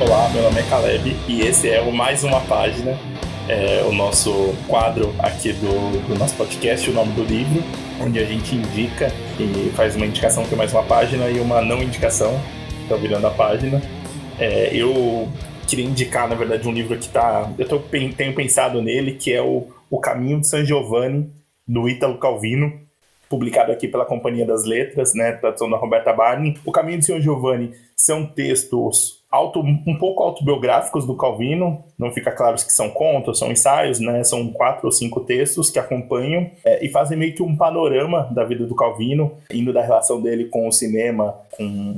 Olá, meu nome é Caleb e esse é o Mais Uma Página, é o nosso quadro aqui do, do nosso podcast, o nome do livro, onde a gente indica e faz uma indicação que é mais uma página e uma não indicação, tá virando a página. É, eu queria indicar, na verdade, um livro que tá. Eu tô, tenho pensado nele, que é o, o Caminho de San Giovanni, do Ítalo Calvino, publicado aqui pela Companhia das Letras, né, tradução da Roberta Barney. O Caminho de San Giovanni são textos auto, um pouco autobiográficos do Calvino, não fica claro se são contos, são ensaios, né? São quatro ou cinco textos que acompanham é, e fazem meio que um panorama da vida do Calvino, indo da relação dele com o cinema, com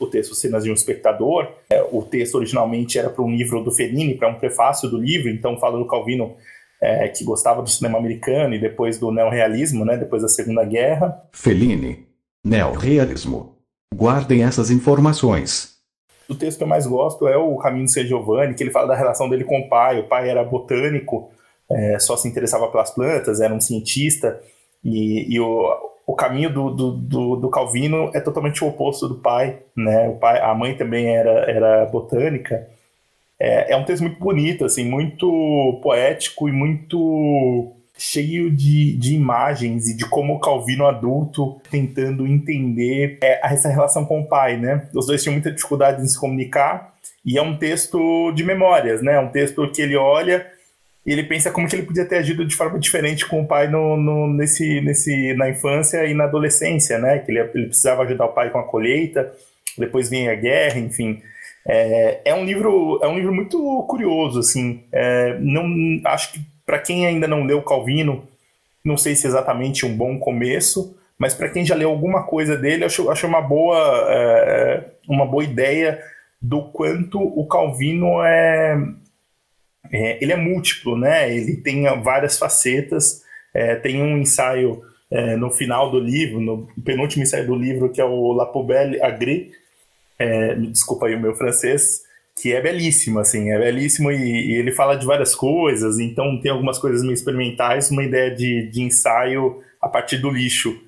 o texto Cenas de um Espectador. É, o texto originalmente era para um livro do Fellini, para um prefácio do livro, então fala do Calvino é, que gostava do cinema americano e depois do neorrealismo, né? Depois da Segunda Guerra. Fellini, neorrealismo. Guardem essas informações. O texto que eu mais gosto é o Caminho de Ser Giovanni, que ele fala da relação dele com o pai. O pai era botânico, é, só se interessava pelas plantas, era um cientista, e, e o, o caminho do, do, do, do, Calvino é totalmente o oposto do pai, né? O pai, a mãe também era, era botânica. É, é um texto muito bonito, assim, muito poético e muito cheio de, de imagens e de como o Calvino adulto tentando entender é, essa relação com o pai, né? Os dois tinham muita dificuldade em se comunicar e é um texto de memórias, né? É um texto que ele olha e ele pensa como que ele podia ter agido de forma diferente com o pai no, no nesse, nesse, na infância e na adolescência, né? Que ele, ele precisava ajudar o pai com a colheita, depois vem a guerra, enfim. É, é um livro é um livro muito curioso, assim. É, não acho que para quem ainda não leu Calvino, não sei se é exatamente um bom começo, mas para quem já leu alguma coisa dele, acho, acho uma, boa, é, uma boa ideia do quanto o Calvino é, é, ele é múltiplo, né? Ele tem várias facetas. É, tem um ensaio é, no final do livro, no penúltimo ensaio do livro, que é o La Poubelle Agré. É, desculpa aí o meu francês, que é belíssimo, assim, é belíssimo e, e, ele fala de várias coisas, então tem algumas coisas meio experimentais, uma ideia de, de ensaio a partir do lixo.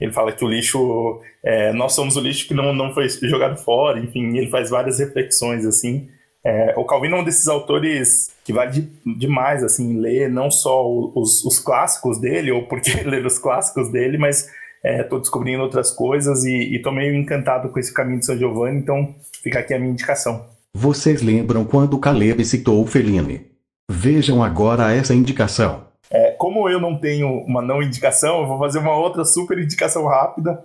Ele fala que o lixo, é, nós somos o lixo que não, não foi jogado fora, enfim, ele faz várias reflexões, assim. É, o Calvino é um desses autores que vale de, demais, assim, ler não só os, os clássicos dele, ou porque ler os clássicos dele, mas estou é, descobrindo outras coisas e estou meio encantado com esse caminho de São Giovanni, então fica aqui a minha indicação. Vocês lembram quando Caleb citou Fellini? Vejam agora essa indicação. É, como eu não tenho uma não indicação, eu vou fazer uma outra super indicação rápida,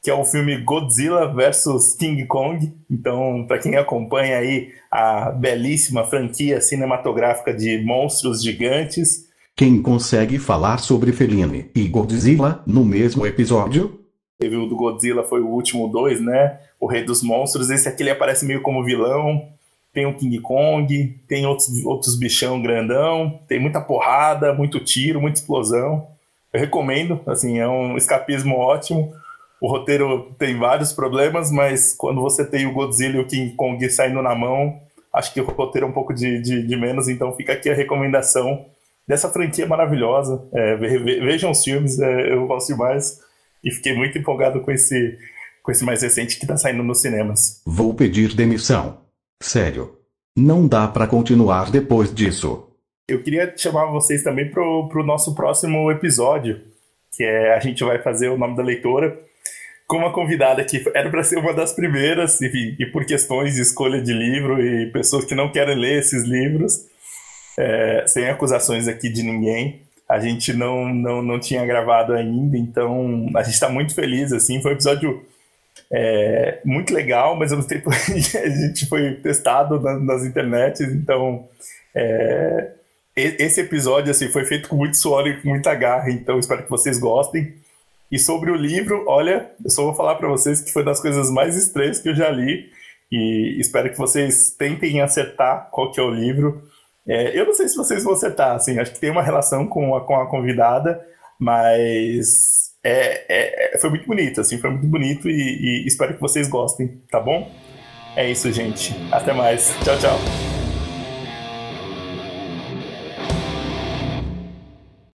que é o filme Godzilla vs King Kong. Então, para quem acompanha aí a belíssima franquia cinematográfica de monstros gigantes, quem consegue falar sobre Fellini e Godzilla no mesmo episódio? Teve o do Godzilla, foi o último dois, né? O Rei dos Monstros. Esse aqui ele aparece meio como vilão. Tem o King Kong, tem outros, outros bichão grandão, tem muita porrada, muito tiro, muita explosão. Eu recomendo, assim, é um escapismo ótimo. O roteiro tem vários problemas, mas quando você tem o Godzilla e o King Kong saindo na mão, acho que o roteiro é um pouco de, de, de menos, então fica aqui a recomendação dessa franquia maravilhosa. É, vejam os filmes, é, eu gosto demais e fiquei muito empolgado com esse, com esse mais recente que está saindo nos cinemas. Vou pedir demissão. Sério. Não dá para continuar depois disso. Eu queria chamar vocês também para o nosso próximo episódio, que é a gente vai fazer o nome da leitora com uma convidada que era para ser uma das primeiras, e, e, por questões de escolha de livro e pessoas que não querem ler esses livros, é, sem acusações aqui de ninguém a gente não, não, não tinha gravado ainda, então a gente está muito feliz, assim, foi um episódio é, muito legal, mas ao mesmo tempo a gente foi testado nas, nas internets, então é, esse episódio assim, foi feito com muito suor e com muita garra, então espero que vocês gostem. E sobre o livro, olha, eu só vou falar para vocês que foi das coisas mais estranhas que eu já li, e espero que vocês tentem acertar qual que é o livro. É, eu não sei se vocês vão acertar, assim, acho que tem uma relação com a, com a convidada, mas é, é, foi muito bonito, assim, foi muito bonito e, e espero que vocês gostem, tá bom? É isso, gente. Até mais. Tchau, tchau.